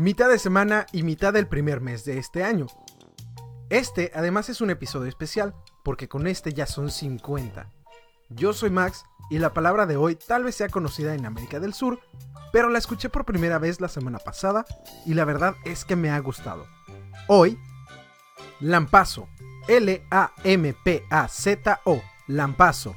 mitad de semana y mitad del primer mes de este año. Este además es un episodio especial, porque con este ya son 50. Yo soy Max y la palabra de hoy tal vez sea conocida en América del Sur, pero la escuché por primera vez la semana pasada y la verdad es que me ha gustado. Hoy, lampazo, L-A-M-P-A-Z-O, lampazo.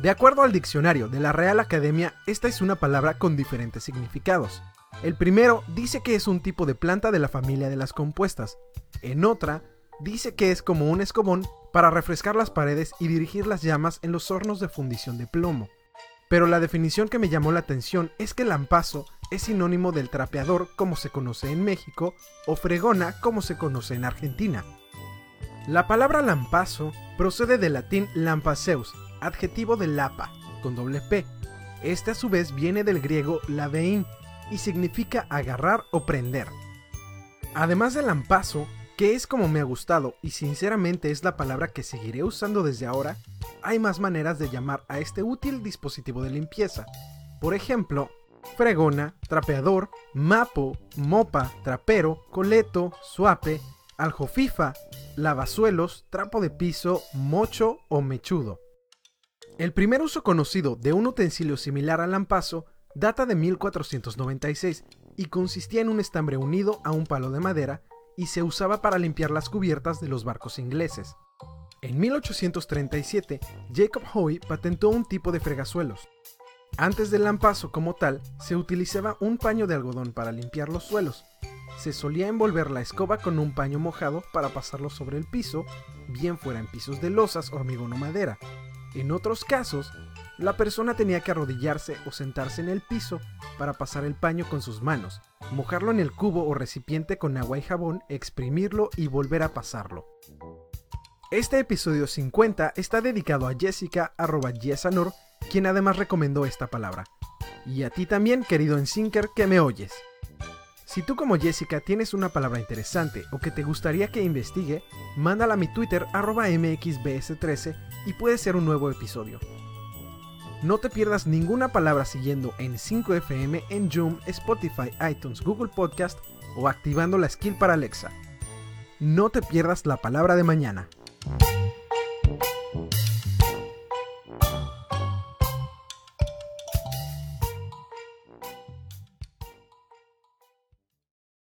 De acuerdo al diccionario de la Real Academia, esta es una palabra con diferentes significados. El primero dice que es un tipo de planta de la familia de las compuestas. En otra, dice que es como un escobón para refrescar las paredes y dirigir las llamas en los hornos de fundición de plomo. Pero la definición que me llamó la atención es que lampazo es sinónimo del trapeador como se conoce en México o fregona como se conoce en Argentina. La palabra lampazo procede del latín lampaceus, adjetivo de lapa, con doble P. Este a su vez viene del griego lavein, y significa agarrar o prender. Además del lampazo, que es como me ha gustado y sinceramente es la palabra que seguiré usando desde ahora, hay más maneras de llamar a este útil dispositivo de limpieza. Por ejemplo, fregona, trapeador, mapo, mopa, trapero, coleto, suape, aljofifa, lavasuelos, trapo de piso, mocho o mechudo. El primer uso conocido de un utensilio similar al lampazo data de 1496 y consistía en un estambre unido a un palo de madera y se usaba para limpiar las cubiertas de los barcos ingleses. En 1837, Jacob Hoy patentó un tipo de fregasuelos. Antes del lampazo como tal, se utilizaba un paño de algodón para limpiar los suelos. Se solía envolver la escoba con un paño mojado para pasarlo sobre el piso, bien fuera en pisos de losas, hormigón o madera. En otros casos, la persona tenía que arrodillarse o sentarse en el piso para pasar el paño con sus manos, mojarlo en el cubo o recipiente con agua y jabón, exprimirlo y volver a pasarlo. Este episodio 50 está dedicado a Jessica arroba Yesanor, quien además recomendó esta palabra. Y a ti también, querido Ensinker, que me oyes. Si tú como Jessica tienes una palabra interesante o que te gustaría que investigue, mándala a mi Twitter arroba mxbs13 y puede ser un nuevo episodio. No te pierdas ninguna palabra siguiendo en 5FM en Zoom, Spotify, iTunes, Google Podcast o activando la skill para Alexa. No te pierdas la palabra de mañana.